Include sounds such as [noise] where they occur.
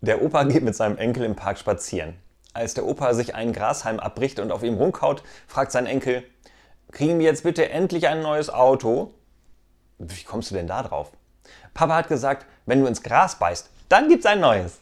Der Opa [laughs] geht mit seinem Enkel im Park spazieren. Als der Opa sich einen Grashalm abbricht und auf ihm rumkaut, fragt sein Enkel, kriegen wir jetzt bitte endlich ein neues Auto? Wie kommst du denn da drauf? Papa hat gesagt, wenn du ins Gras beißt, dann gibt's ein neues.